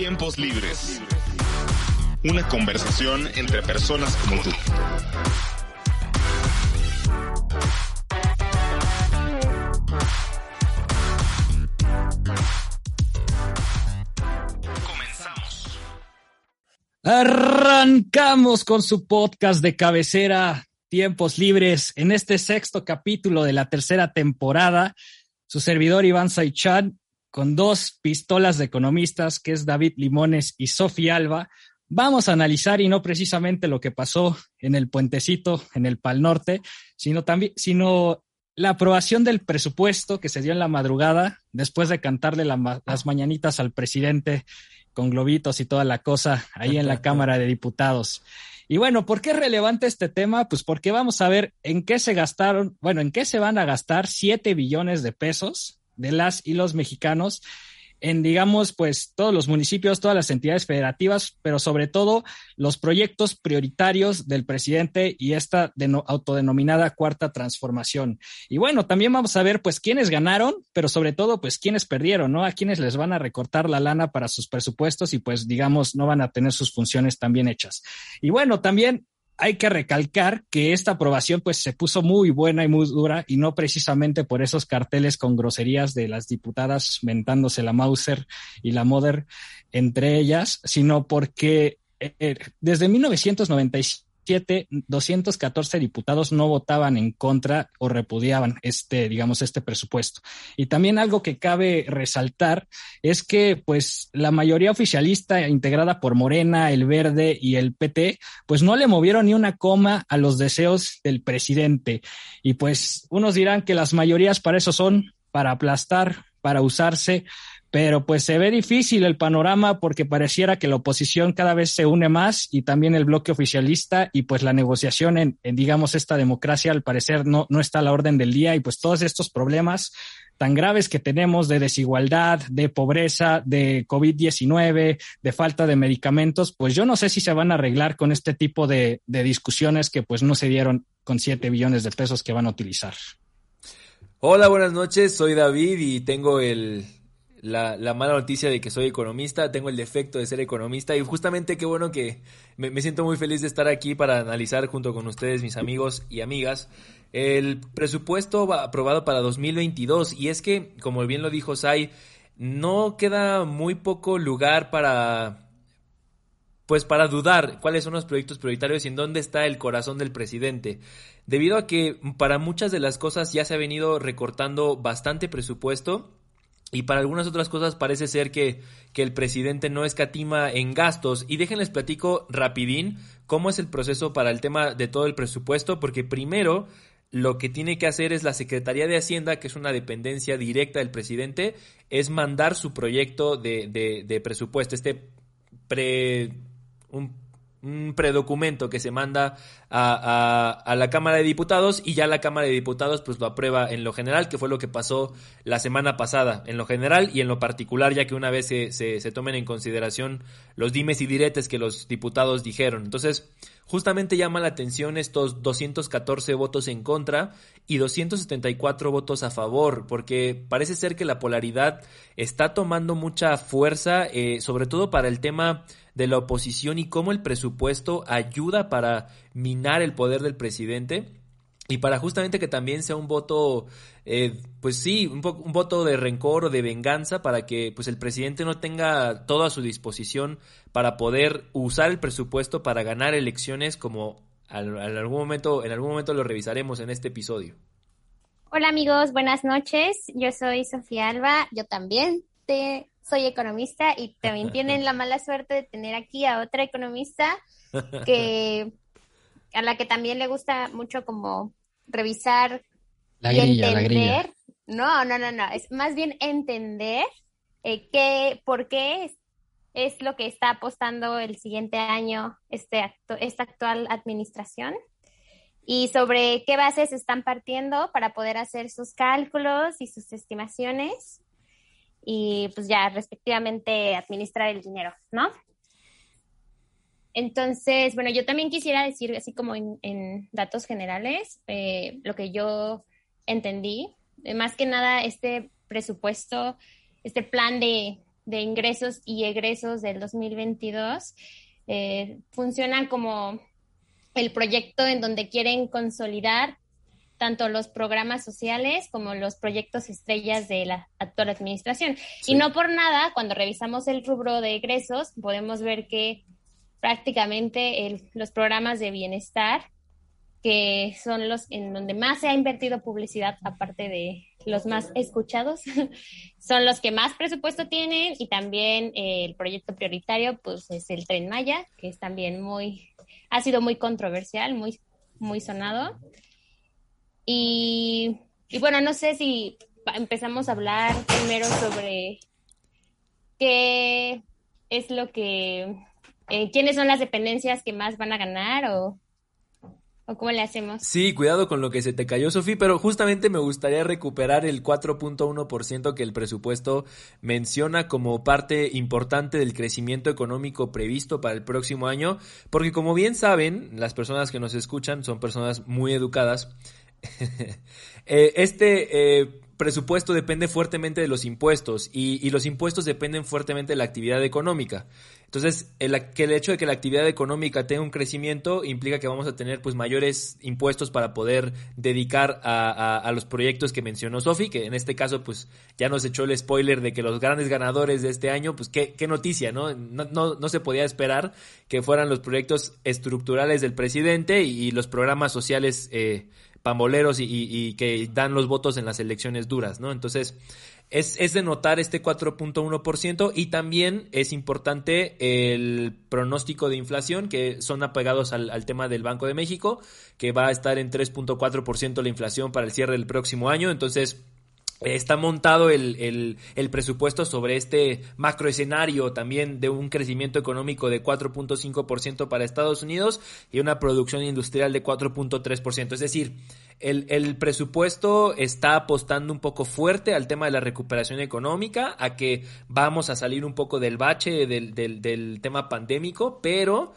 Tiempos libres. Una conversación entre personas como tú. Comenzamos. Arrancamos con su podcast de cabecera, Tiempos Libres, en este sexto capítulo de la tercera temporada. Su servidor Iván Saichan, con dos pistolas de economistas, que es David Limones y Sofía Alba, vamos a analizar y no precisamente lo que pasó en el puentecito, en el Pal Norte, sino también, sino la aprobación del presupuesto que se dio en la madrugada después de cantarle la, las mañanitas al presidente con globitos y toda la cosa ahí en la Cámara de Diputados. Y bueno, ¿por qué es relevante este tema? Pues porque vamos a ver en qué se gastaron, bueno, en qué se van a gastar 7 billones de pesos de las y los mexicanos en, digamos, pues todos los municipios, todas las entidades federativas, pero sobre todo los proyectos prioritarios del presidente y esta autodenominada cuarta transformación. Y bueno, también vamos a ver, pues, quiénes ganaron, pero sobre todo, pues, quiénes perdieron, ¿no? A quiénes les van a recortar la lana para sus presupuestos y, pues, digamos, no van a tener sus funciones tan bien hechas. Y bueno, también hay que recalcar que esta aprobación pues se puso muy buena y muy dura y no precisamente por esos carteles con groserías de las diputadas mentándose la Mauser y la Mother entre ellas, sino porque eh, eh desde 1997 214 diputados no votaban en contra o repudiaban este, digamos, este presupuesto. Y también algo que cabe resaltar es que, pues, la mayoría oficialista integrada por Morena, el Verde y el PT, pues no le movieron ni una coma a los deseos del presidente. Y pues, unos dirán que las mayorías para eso son, para aplastar, para usarse, pero pues se ve difícil el panorama porque pareciera que la oposición cada vez se une más y también el bloque oficialista y pues la negociación en, digamos, esta democracia al parecer no, no está a la orden del día y pues todos estos problemas tan graves que tenemos de desigualdad, de pobreza, de COVID-19, de falta de medicamentos, pues yo no sé si se van a arreglar con este tipo de, de discusiones que pues no se dieron con siete billones de pesos que van a utilizar. Hola, buenas noches, soy David y tengo el, la, la, mala noticia de que soy economista, tengo el defecto de ser economista y justamente qué bueno que me, me, siento muy feliz de estar aquí para analizar junto con ustedes, mis amigos y amigas, el presupuesto aprobado para 2022 y es que, como bien lo dijo Sai, no queda muy poco lugar para pues para dudar cuáles son los proyectos prioritarios y en dónde está el corazón del presidente. Debido a que para muchas de las cosas ya se ha venido recortando bastante presupuesto, y para algunas otras cosas parece ser que, que, el presidente no escatima en gastos. Y déjenles platico rapidín cómo es el proceso para el tema de todo el presupuesto, porque primero lo que tiene que hacer es la Secretaría de Hacienda, que es una dependencia directa del presidente, es mandar su proyecto de, de, de presupuesto, este pre... Un, un predocumento que se manda a, a, la Cámara de Diputados y ya la Cámara de Diputados pues lo aprueba en lo general, que fue lo que pasó la semana pasada, en lo general y en lo particular, ya que una vez se, se, se tomen en consideración los dimes y diretes que los diputados dijeron. Entonces, justamente llama la atención estos 214 votos en contra y 274 votos a favor, porque parece ser que la polaridad está tomando mucha fuerza, eh, sobre todo para el tema de la oposición y cómo el presupuesto ayuda para minar el poder del presidente y para justamente que también sea un voto, eh, pues sí, un, un, voto de rencor o de venganza para que pues el presidente no tenga todo a su disposición para poder usar el presupuesto para ganar elecciones como en algún momento, en algún momento lo revisaremos en este episodio. Hola amigos, buenas noches. Yo soy Sofía Alba. Yo también te soy economista y también tienen la mala suerte de tener aquí a otra economista que a la que también le gusta mucho como revisar la y entender. La. No, no, no, no, es más bien entender eh, qué, por qué es, es, lo que está apostando el siguiente año este esta actual administración y sobre qué bases están partiendo para poder hacer sus cálculos y sus estimaciones y pues ya respectivamente administrar el dinero, ¿no? Entonces, bueno, yo también quisiera decir, así como en, datos generales, eh, lo que yo entendí, eh, más que nada este presupuesto, este plan de, ingresos y egresos del 2022, eh, funciona como el proyecto en donde quieren consolidar tanto los programas sociales como los proyectos estrellas de la actual administración. Y no por nada, cuando revisamos el rubro de egresos, podemos ver que prácticamente los programas de bienestar, que son los en donde más se ha invertido publicidad, aparte de los más escuchados, son los que más presupuesto tienen y también eh, el proyecto prioritario, pues es el Tren Maya, que es también muy, ha sido muy controversial, muy, muy sonado. Y, bueno, no sé si empezamos a hablar primero sobre qué es lo que, eh, quiénes son las dependencias que más van a ganar o, o cómo le hacemos. Sí, cuidado con lo que se te cayó, Sofía, pero justamente me gustaría recuperar el 4.1% que el presupuesto menciona como parte importante del crecimiento económico previsto para el próximo año, porque como bien saben, las personas que nos escuchan son personas muy educadas Eh, este eh, presupuesto depende fuertemente de los impuestos y, los impuestos dependen fuertemente de la actividad económica. Entonces, el, que el hecho de que la actividad económica tenga un crecimiento implica que vamos a tener pues mayores impuestos para poder dedicar a, los proyectos que mencionó Sofi, que en este caso pues ya nos echó el spoiler de que los grandes ganadores de este año, pues qué, qué noticia, ¿no? ¿no? No, se podía esperar que fueran los proyectos estructurales del presidente y, los programas sociales eh, pamboleros y, que dan los votos en las elecciones duras, ¿no? Entonces, es, es de notar este 4.1% y también es importante el pronóstico de inflación, que son apegados al, al tema del Banco de México, que va a estar en 3.4% la inflación para el cierre del próximo año. Entonces, Está montado el, el, presupuesto sobre este macroescenario también de un crecimiento económico de 4.5% para Estados Unidos y una producción industrial de 4.3%. Es decir, el, el, presupuesto está apostando un poco fuerte al tema de la recuperación económica, a que vamos a salir un poco del bache del, del, del tema pandémico, pero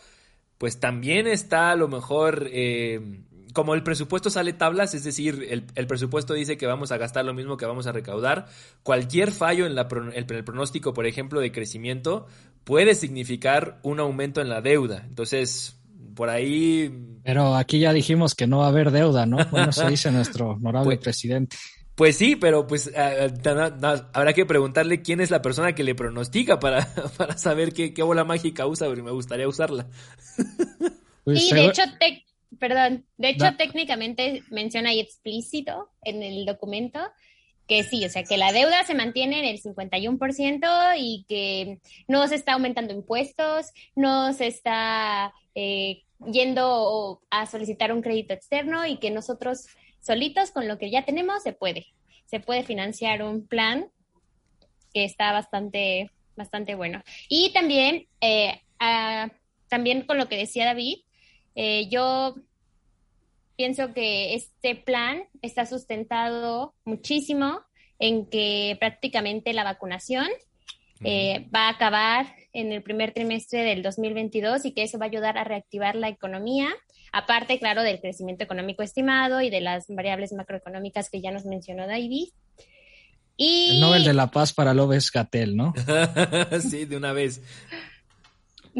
pues también está a lo mejor... Eh, como el presupuesto sale tablas, es decir, el, presupuesto dice que vamos a gastar lo mismo que vamos a recaudar, cualquier fallo en, la, el, pronóstico, por ejemplo, de crecimiento, puede significar un aumento en la deuda. Entonces, por ahí... Pero aquí ya dijimos que no va a haber deuda, ¿no? Bueno, se dice nuestro honorable pues, presidente. Pues sí, pero pues habrá que preguntarle quién es la persona que le pronostica para, para saber qué, qué bola mágica usa, porque me gustaría usarla. Pues sí, de hecho, te, Perdón, de hecho técnicamente menciona ahí explícito en el documento que sí, o sea, que la deuda se mantiene en el 51% y que no se está aumentando impuestos, no se está eh, yendo a solicitar un crédito externo y que nosotros solitos con lo que ya tenemos se puede, se puede financiar un plan que está bastante, bastante bueno. Y también, eh, también con lo que decía David, eh, yo pienso que este plan está sustentado muchísimo en que prácticamente la vacunación eh, va a acabar en el primer trimestre del 2022 y que eso va a ayudar a reactivar la economía, aparte, claro, del crecimiento económico estimado y de las variables macroeconómicas que ya nos mencionó David. Y... El Nobel de la Paz para López Gatel, ¿no? sí, de una vez.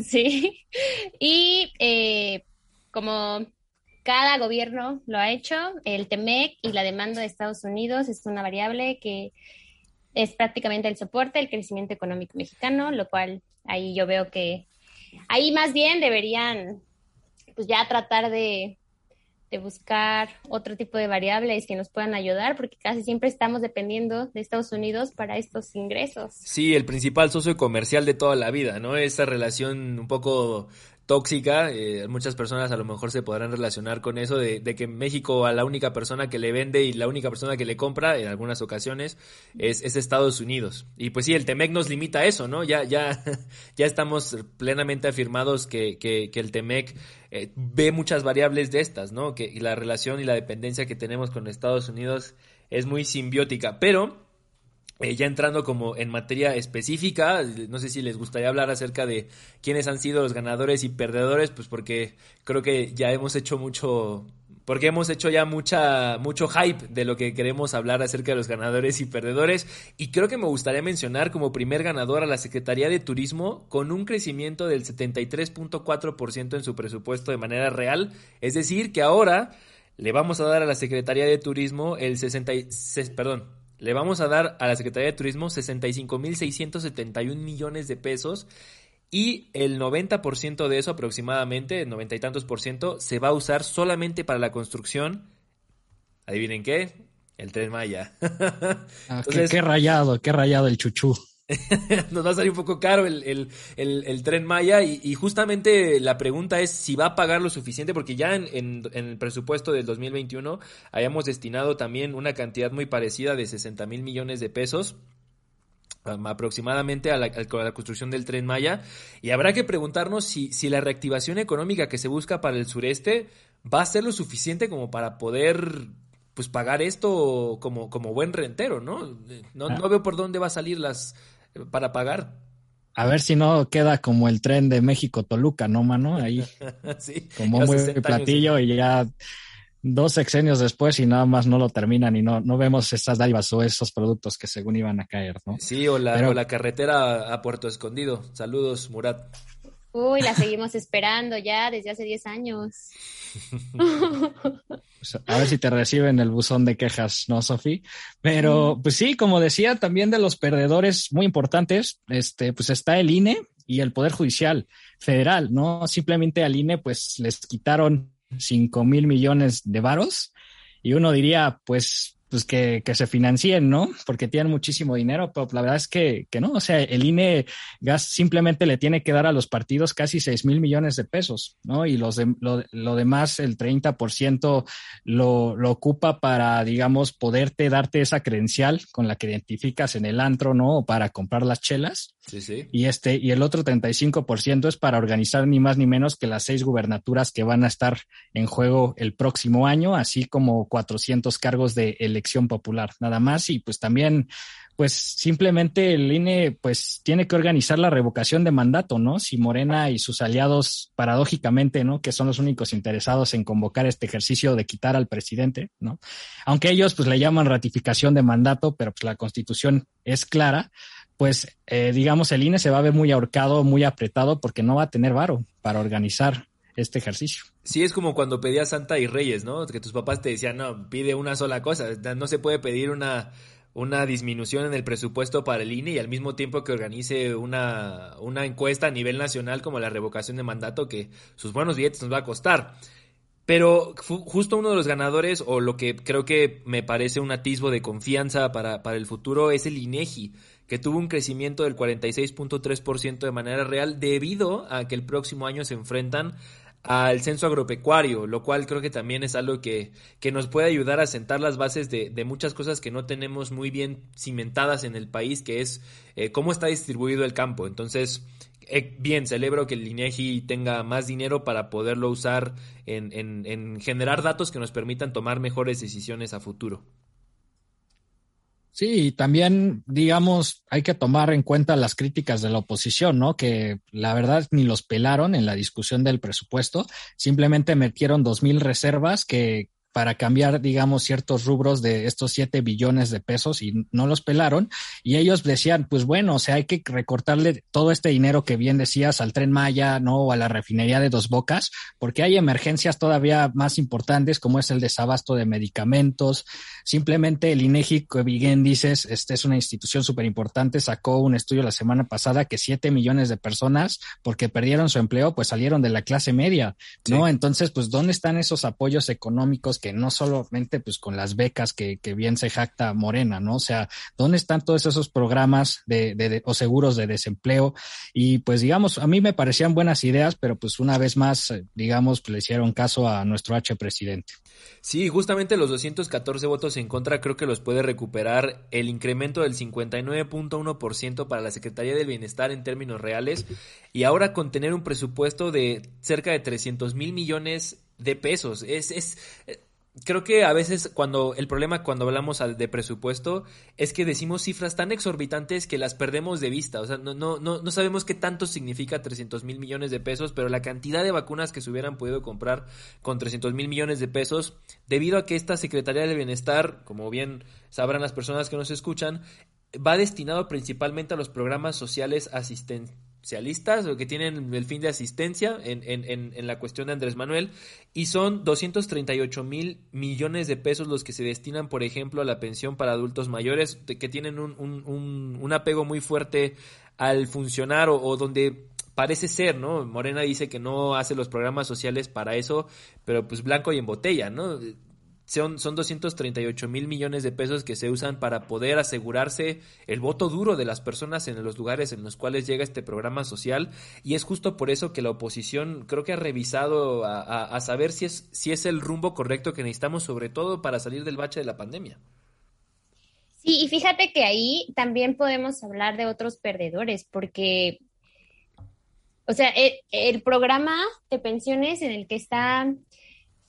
Sí. Y eh, como cada gobierno lo ha hecho, el TEMEC y la demanda de Estados Unidos es una variable que es prácticamente el soporte del crecimiento económico mexicano, lo cual ahí yo veo que ahí más bien deberían pues ya tratar de, de buscar otro tipo de variables que nos puedan ayudar, porque casi siempre estamos dependiendo de Estados Unidos para estos ingresos. Sí, el principal socio comercial de toda la vida, ¿no? Esa relación un poco tóxica. Eh, muchas personas a lo mejor se podrán relacionar con eso de, que México a la única persona que le vende y la única persona que le compra en algunas ocasiones es, Estados Unidos. Y pues sí, el Temec nos limita a eso, ¿no? Ya, ya, ya estamos plenamente afirmados que, que, que el Temec eh, ve muchas variables de estas, ¿no? Que la relación y la dependencia que tenemos con Estados Unidos es muy simbiótica. Pero eh, ya entrando como en materia específica, no sé si les gustaría hablar acerca de quiénes han sido los ganadores y perdedores, pues porque creo que ya hemos hecho mucho, porque hemos hecho ya mucha, mucho hype de lo que queremos hablar acerca de los ganadores y perdedores. Y creo que me gustaría mencionar como primer ganador a la Secretaría de Turismo con un crecimiento del 73.4% en su presupuesto de manera real. Es decir, que ahora le vamos a dar a la Secretaría de Turismo el 66, perdón, le vamos a dar a la Secretaría de Turismo 65.671 millones de pesos y el 90% de eso aproximadamente, el 90 y tantos por ciento, se va a usar solamente para la construcción. Adivinen qué, el tren Maya. Ah, qué, rayado, qué rayado el chuchú. nos va a salir un poco caro el, tren Maya y, justamente la pregunta es si va a pagar lo suficiente porque ya en, el presupuesto del 2021 hayamos destinado también una cantidad muy parecida de 60 mil millones de pesos aproximadamente a la, construcción del tren Maya. Y habrá que preguntarnos si, si la reactivación económica que se busca para el sureste va a ser lo suficiente como para poder pues pagar esto como, como buen rentero, ¿no? No, no veo por dónde va a salir las, para pagar. A ver si no queda como el tren de México-Toluca, ¿no, mano? Ahí. sí, como muy platillo y ya dos sexenios después y nada más no lo terminan y no, no vemos esas dádivas o esos productos que según iban a caer, ¿no? Sí, o la, o la carretera a Puerto Escondido. Saludos, Murat. Uy, la seguimos esperando ya desde hace 10 años. Pues, a ver si te reciben el buzón de quejas, ¿no, Sofi? Pero, pues sí, como decía, también de los perdedores muy importantes, este, pues está el INE y el Poder Judicial Federal, ¿no? Simplemente al INE, pues les quitaron 5 mil millones de varos y uno diría, pues pues que, que, se financien, ¿no? Porque tienen muchísimo dinero, pero la verdad es que, que no, o sea, el INE gas simplemente le tiene que dar a los partidos casi 6 mil millones de pesos, ¿no? Y los de, lo, lo, demás, el 30% lo, lo ocupa para, digamos, poderte darte esa credencial con la que identificas en el antro, ¿no? O para comprar las chelas. Sí, sí. Y este, y el otro 35% es para organizar ni más ni menos que las seis gubernaturas que van a estar en juego el próximo año, así como 400 cargos de elección popular, nada más. Y pues también, pues simplemente el INE, pues tiene que organizar la revocación de mandato, ¿no? Si Morena y sus aliados, paradójicamente, ¿no? Que son los únicos interesados en convocar este ejercicio de quitar al presidente, ¿no? Aunque ellos, pues le llaman ratificación de mandato, pero pues la constitución es clara pues eh, digamos el INE se va a ver muy ahorcado, muy apretado porque no va a tener varo para organizar este ejercicio. Sí, es como cuando pedías Santa y Reyes, ¿no? Que tus papás te decían, no, pide una sola cosa, no se puede pedir una, una disminución en el presupuesto para el INE y al mismo tiempo que organice una, una encuesta a nivel nacional como la revocación de mandato que sus buenos billetes nos va a costar. Pero justo uno de los ganadores, o lo que creo que me parece un atisbo de confianza para, para el futuro, es el INEGI que tuvo un crecimiento del 46.3% de manera real debido a que el próximo año se enfrentan al censo agropecuario, lo cual creo que también es algo que, que nos puede ayudar a sentar las bases de, de, muchas cosas que no tenemos muy bien cimentadas en el país, que es eh, cómo está distribuido el campo. Entonces, eh, bien, celebro que el INEGI tenga más dinero para poderlo usar en, en, en generar datos que nos permitan tomar mejores decisiones a futuro. Sí, y también, digamos, hay que tomar en cuenta las críticas de la oposición, ¿no? Que la verdad ni los pelaron en la discusión del presupuesto, simplemente metieron dos mil reservas que para cambiar, digamos, ciertos rubros de estos 7 billones de pesos y no los pelaron. Y ellos decían, pues bueno, o sea, hay que recortarle todo este dinero que bien decías al tren Maya, ¿no? O a la refinería de Dos Bocas, porque hay emergencias todavía más importantes como es el desabasto de medicamentos. Simplemente el INEGI, que bien dices, este es una institución súper importante, sacó un estudio la semana pasada que 7 millones de personas, porque perdieron su empleo, pues salieron de la clase media, ¿no? Entonces, pues, ¿dónde están esos apoyos económicos que no solamente, pues, con las becas que, que bien se jacta Morena, ¿no? O sea, ¿dónde están todos esos programas de, de, o seguros de desempleo? Y pues, digamos, a mí me parecían buenas ideas, pero pues una vez más, eh, digamos, le hicieron caso a nuestro H presidente. Sí, justamente los 214 votos en contra creo que los puede recuperar el incremento del 59.1% para la Secretaría del Bienestar en términos reales y ahora con tener un presupuesto de cerca de 300 mil millones de pesos. Es, es, creo que a veces cuando el problema cuando hablamos de presupuesto es que decimos cifras tan exorbitantes que las perdemos de vista. O sea, no, no, no, no sabemos qué tanto significa 300 mil millones de pesos, pero la cantidad de vacunas que se hubieran podido comprar con 300 mil millones de pesos, debido a que esta Secretaría de Bienestar, como bien sabrán las personas que nos escuchan, va destinado principalmente a los programas sociales asistentes o que tienen el fin de asistencia en, en, en, la cuestión de Andrés Manuel y son 238 mil millones de pesos los que se destinan, por ejemplo, a la pensión para adultos mayores que tienen un, un, un, apego muy fuerte al funcionar o, o donde parece ser, ¿no? Morena dice que no hace los programas sociales para eso, pero pues blanco y en botella, ¿no? Son, son 238 mil millones de pesos que se usan para poder asegurarse el voto duro de las personas en los lugares en los cuales llega este programa social y es justo por eso que la oposición creo que ha revisado a, saber si es, si es el rumbo correcto que necesitamos sobre todo para salir del bache de la pandemia. Sí, y fíjate que ahí también podemos hablar de otros perdedores porque o sea, el, el, programa de pensiones en el que está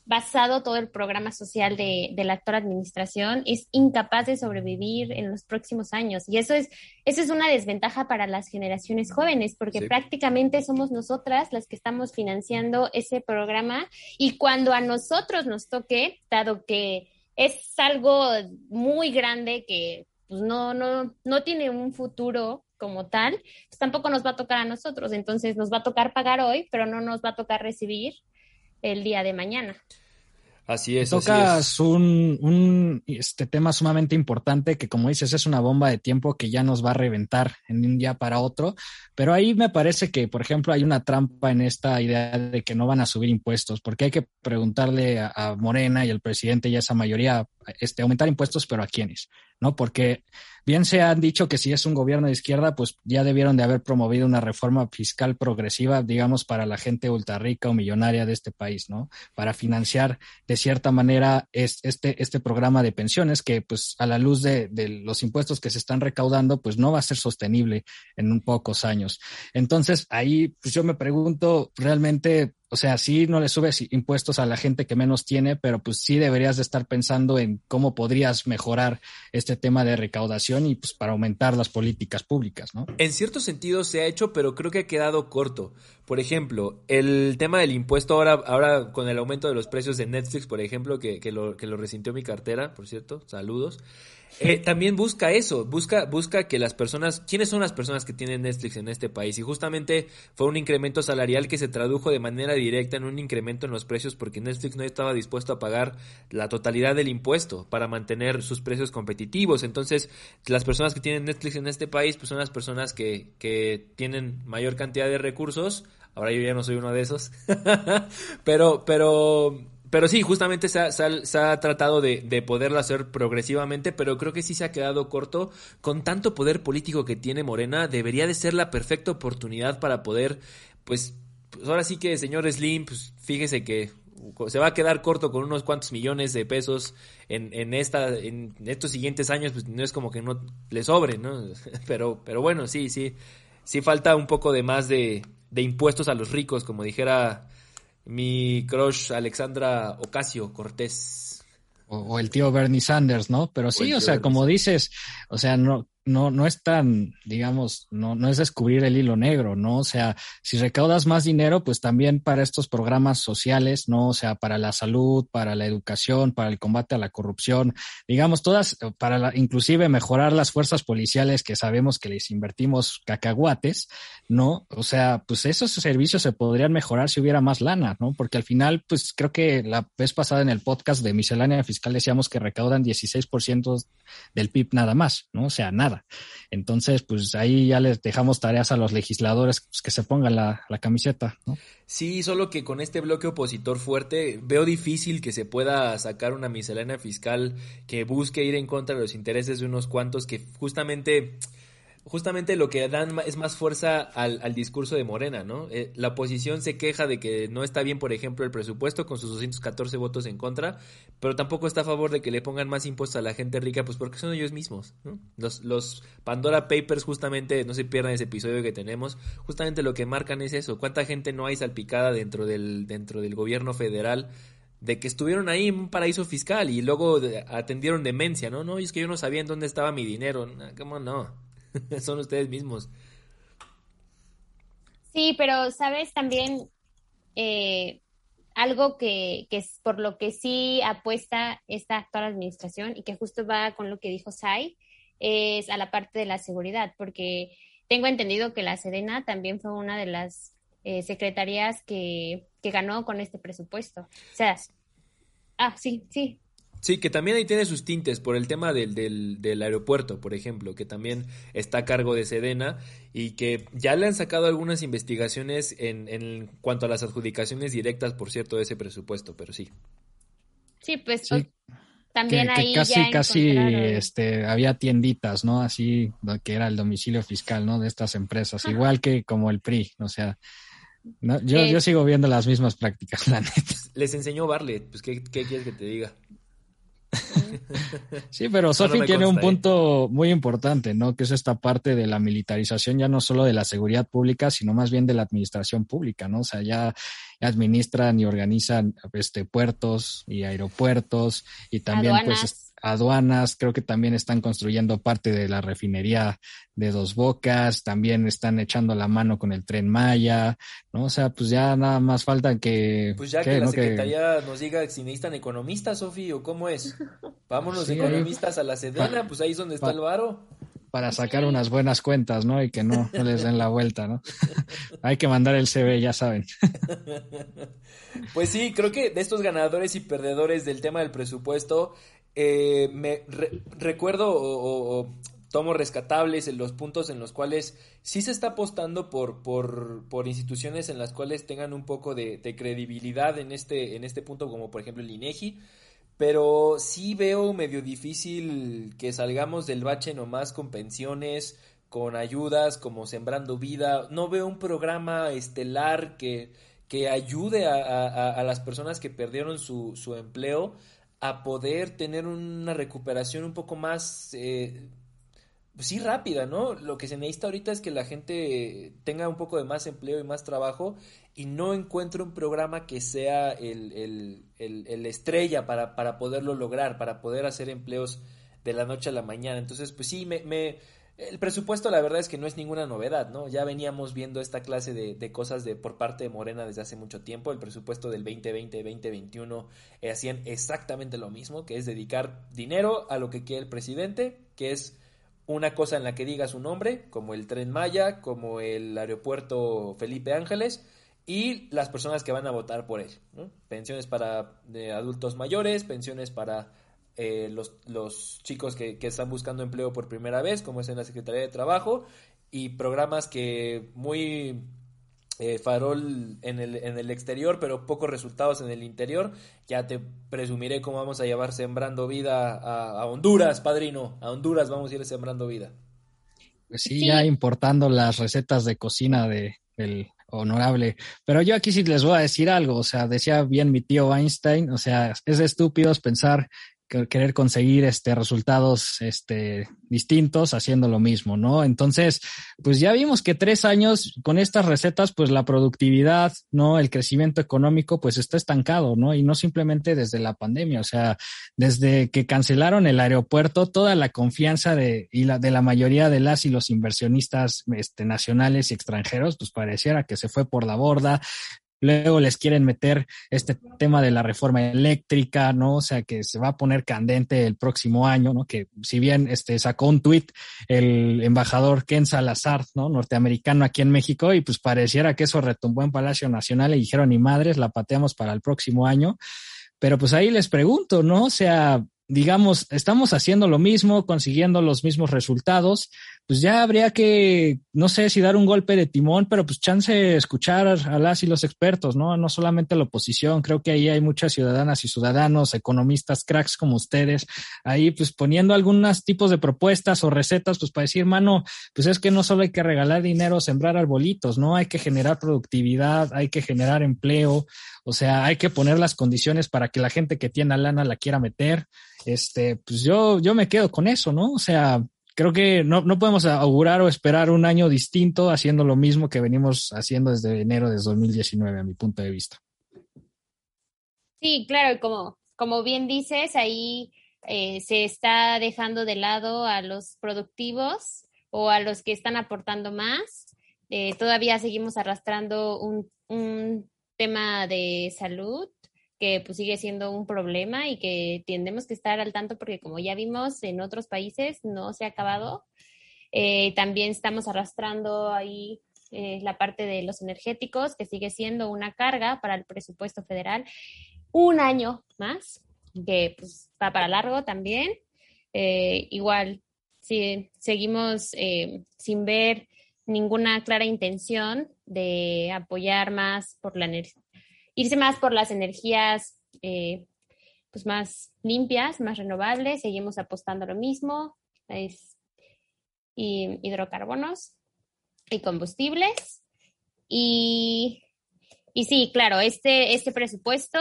basado todo el programa social de, de, la actual administración, es incapaz de sobrevivir en los próximos años. Y eso es, eso es una desventaja para las generaciones jóvenes, porque sí. prácticamente somos nosotras las que estamos financiando ese programa. Y cuando a nosotros nos toque, dado que es algo muy grande que pues, no, no, no tiene un futuro como tal, pues tampoco nos va a tocar a nosotros. Entonces nos va a tocar pagar hoy, pero no nos va a tocar recibir el día de mañana. Así es. Tocas así es. un, un este tema sumamente importante que, como dices, es una bomba de tiempo que ya nos va a reventar en un día para otro. Pero ahí me parece que, por ejemplo, hay una trampa en esta idea de que no van a subir impuestos, porque hay que preguntarle a, a Morena y al presidente y a esa mayoría, este, aumentar impuestos, pero a quiénes, ¿no? Porque bien se han dicho que si es un gobierno de izquierda, pues ya debieron de haber promovido una reforma fiscal progresiva, digamos, para la gente ultra rica o millonaria de este país, ¿no? Para financiar de cierta manera es, este, este programa de pensiones que, pues, a la luz de, de, los impuestos que se están recaudando, pues no va a ser sostenible en un pocos años. Entonces, ahí, pues yo me pregunto, realmente, o sea, sí no le subes impuestos a la gente que menos tiene, pero pues sí deberías de estar pensando en cómo podrías mejorar este tema de recaudación y pues para aumentar las políticas públicas, ¿no? En cierto sentido se ha hecho, pero creo que ha quedado corto. Por ejemplo, el tema del impuesto ahora, ahora con el aumento de los precios de Netflix, por ejemplo, que, que, lo, que lo resintió mi cartera, por cierto, saludos. Eh, también busca eso, busca, busca que las personas, ¿quiénes son las personas que tienen Netflix en este país? Y justamente fue un incremento salarial que se tradujo de manera directa en un incremento en los precios porque Netflix no estaba dispuesto a pagar la totalidad del impuesto para mantener sus precios competitivos. Entonces, las personas que tienen Netflix en este país, pues son las personas que, que tienen mayor cantidad de recursos. Ahora yo ya no soy uno de esos. pero, pero pero sí, justamente se ha, se ha, tratado de, de, poderlo hacer progresivamente, pero creo que sí se ha quedado corto. Con tanto poder político que tiene Morena, debería de ser la perfecta oportunidad para poder, pues, pues ahora sí que, señor Slim, pues fíjese que se va a quedar corto con unos cuantos millones de pesos en, en esta en estos siguientes años pues no es como que no le sobre no pero pero bueno sí sí sí falta un poco de más de impuestos a los ricos como dijera mi crush Alexandra Ocasio Cortés. O, o, el tío Bernie Sanders, ¿no? Pero sí, o, o sea, como dices, o sea, no, no, no es tan, digamos, no, no es descubrir el hilo negro, ¿no? O sea, si recaudas más dinero, pues también para estos programas sociales, ¿no? O sea, para la salud, para la educación, para el combate a la corrupción, digamos, todas, para la, inclusive mejorar las fuerzas policiales que sabemos que les invertimos cacahuates, ¿no? O sea, pues esos servicios se podrían mejorar si hubiera más lana, ¿no? Porque al final, pues creo que la vez pasada en el podcast de miscelánea fiscal decíamos que recaudan 16% del PIB nada más, ¿no? O sea, nada. Entonces, pues ahí ya les dejamos tareas a los legisladores pues, que se pongan la, la camiseta, ¿no? Sí, solo que con este bloque opositor fuerte veo difícil que se pueda sacar una miscelánea fiscal que busque ir en contra de los intereses de unos cuantos que justamente justamente lo que dan es más fuerza al, al discurso de Morena, ¿no? Eh, la oposición se queja de que no está bien, por ejemplo, el presupuesto con sus 214 votos en contra, pero tampoco está a favor de que le pongan más impuestos a la gente rica, pues porque son ellos mismos, ¿no? Los, los Pandora Papers justamente, no se pierdan ese episodio que tenemos, justamente lo que marcan es eso, cuánta gente no hay salpicada dentro del, dentro del gobierno federal de que estuvieron ahí en un paraíso fiscal y luego atendieron demencia, ¿no? No, es que yo no sabía en dónde estaba mi dinero, ¿cómo no? son ustedes mismos. Sí, pero sabes también eh, algo que, que, es por lo que sí apuesta esta actual administración y que justo va con lo que dijo Sai, es a la parte de la seguridad, porque tengo entendido que la Sedena también fue una de las eh, secretarías que, que ganó con este presupuesto. O sea, ah, sí, sí, Sí, que también ahí tiene sus tintes por el tema del, del, del, aeropuerto, por ejemplo, que también está a cargo de Sedena y que ya le han sacado algunas investigaciones en, en cuanto a las adjudicaciones directas, por cierto, de ese presupuesto, pero sí. Sí, pues sí. también que, ahí que casi, casi este, había tienditas, ¿no? Así, que era el domicilio fiscal, ¿no? De estas empresas, Ajá. igual que como el PRI, o sea, no, yo, eh, yo sigo viendo las mismas prácticas, la neta. Les enseñó Barlet, pues, ¿qué, qué quieres que te diga? Sí, pero Sofi no tiene un punto muy importante, ¿no? Que es esta parte de la militarización ya no solo de la seguridad pública, sino más bien de la administración pública, ¿no? O sea, ya administran y organizan este puertos y aeropuertos y también Aduanas. pues aduanas, creo que también están construyendo parte de la refinería de Dos Bocas, también están echando la mano con el tren Maya, ¿no? O sea, pues ya nada más falta que... Pues ya ¿qué, que la no? secretaría nos diga si necesitan economistas, Sofi, o cómo es. Vámonos Sí, economistas a la Sedena, pues ahí es donde está pa- el varo. para sacar unas buenas cuentas, ¿no? Y que no, no les den la vuelta, ¿no? Hay que mandar el CV, ya saben. Pues sí, creo que de estos ganadores y perdedores del tema del presupuesto, eh, me re- recuerdo o, tomo rescatables en los puntos en los cuales sí se está apostando por, por, por instituciones en las cuales tengan un poco de, de credibilidad en este, en este punto, como por ejemplo el INEGI. Pero sí veo medio difícil que salgamos del bache nomás con pensiones, con ayudas, como Sembrando Vida. No veo un programa estelar que, que ayude a, a- a las personas que perdieron su, su empleo a poder tener una recuperación un poco más, eh, pues sí, rápida, ¿no? Lo que se necesita ahorita es que la gente tenga un poco de más empleo y más trabajo y no encuentre un programa que sea el, el, el, el estrella para, para poderlo lograr, para poder hacer empleos de la noche a la mañana. Entonces, pues sí, me, me, el presupuesto la verdad es que no es ninguna novedad, ¿no? Ya veníamos viendo esta clase de, de cosas de por parte de Morena desde hace mucho tiempo. El presupuesto del 2020-2021 eh, hacían exactamente lo mismo, que es dedicar dinero a lo que quiere el presidente, que es una cosa en la que diga su nombre, como el tren Maya, como el aeropuerto Felipe Ángeles, y las personas que van a votar por él. ¿no? Pensiones para eh, adultos mayores, pensiones para eh, los, los, chicos que, que, están buscando empleo por primera vez, como es en la Secretaría de Trabajo, y programas que muy eh, farol en el, en el exterior, pero pocos resultados en el interior. Ya te presumiré cómo vamos a llevar sembrando vida a, a Honduras, padrino. A Honduras vamos a ir sembrando vida. Pues sí, sí, ya importando las recetas de cocina de, del honorable. Pero yo aquí sí les voy a decir algo, o sea, decía bien mi tío Einstein, o sea, es de estúpidos pensar querer conseguir este resultados este distintos haciendo lo mismo, ¿no? Entonces, pues ya vimos que tres años con estas recetas, pues la productividad, ¿no? El crecimiento económico, pues está estancado, ¿no? Y no simplemente desde la pandemia, o sea, desde que cancelaron el aeropuerto, toda la confianza de, y la, de la mayoría de las y los inversionistas este, nacionales y extranjeros, pues pareciera que se fue por la borda. Luego les quieren meter este tema de la reforma eléctrica, ¿no? O sea, que se va a poner candente el próximo año, ¿no? Que si bien este sacó un tuit el embajador Ken Salazar, ¿no? Norteamericano aquí en México y pues pareciera que eso retumbó en Palacio Nacional y dijeron, ni madres, la pateamos para el próximo año. Pero pues ahí les pregunto, ¿no? O sea, digamos, estamos haciendo lo mismo, consiguiendo los mismos resultados, pues ya habría que, no sé si dar un golpe de timón, pero pues chance escuchar a las y los expertos, ¿no? No solamente la oposición, creo que ahí hay muchas ciudadanas y ciudadanos, economistas, cracks como ustedes, ahí pues poniendo algunos tipos de propuestas o recetas, pues para decir, mano, pues es que no solo hay que regalar dinero, sembrar arbolitos, ¿no? Hay que generar productividad, hay que generar empleo, o sea, hay que poner las condiciones para que la gente que tiene lana la quiera meter. Este, pues yo, yo me quedo con eso, ¿no? O sea, creo que no, no podemos augurar o esperar un año distinto haciendo lo mismo que venimos haciendo desde enero de 2019, a mi punto de vista. Sí, claro, como, como bien dices, ahí eh, se está dejando de lado a los productivos o a los que están aportando más. Eh, todavía seguimos arrastrando un, un tema de salud que pues sigue siendo un problema y que tendemos que estar al tanto porque como ya vimos en otros países no se ha acabado. Eh, también estamos arrastrando ahí eh, la parte de los energéticos, que sigue siendo una carga para el presupuesto federal. Un año más, que pues, va para largo también. Eh, igual, si seguimos sin ver ninguna clara intención de apoyar más por la irse más por las energías eh, pues más limpias, más renovables, seguimos apostando lo mismo, es, y hidrocarbonos y combustibles. Y, y sí, claro, este, este presupuesto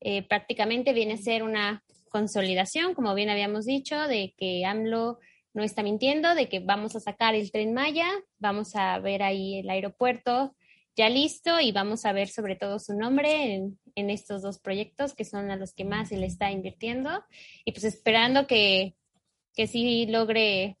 eh, prácticamente viene a ser una consolidación, como bien habíamos dicho, de que AMLO no está mintiendo, de que vamos a sacar el tren Maya, vamos a ver ahí el aeropuerto ya listo y vamos a ver sobre todo su nombre en, estos dos proyectos que son a los que más se le está invirtiendo y pues esperando que, que sí logre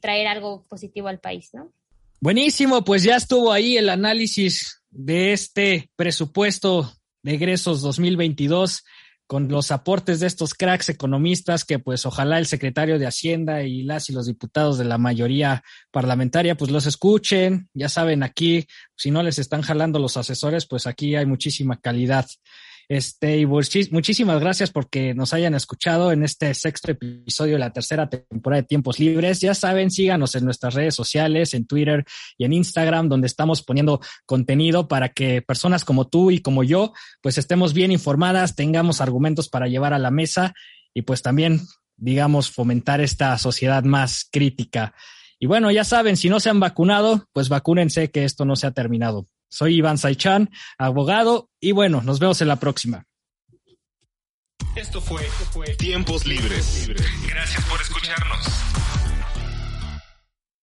traer algo positivo al país, ¿no? Buenísimo, pues ya estuvo ahí el análisis de este presupuesto de egresos 2022 con los aportes de estos cracks economistas que pues ojalá el secretario de Hacienda y las y los diputados de la mayoría parlamentaria pues los escuchen. Ya saben, aquí si no les están jalando los asesores, pues aquí hay muchísima calidad. Este, y muchísimas gracias porque nos hayan escuchado en este sexto episodio de la tercera temporada de Tiempos Libres. Ya saben, síganos en nuestras redes sociales, en Twitter y en Instagram, donde estamos poniendo contenido para que personas como tú y como yo, pues estemos bien informadas, tengamos argumentos para llevar a la mesa y pues también, digamos, fomentar esta sociedad más crítica. Y bueno, ya saben, si no se han vacunado, pues vacúnense que esto no se ha terminado. Soy Iván Saichan, abogado, y bueno, nos vemos en la próxima. Esto fue, Tiempos Libres. Gracias por escucharnos.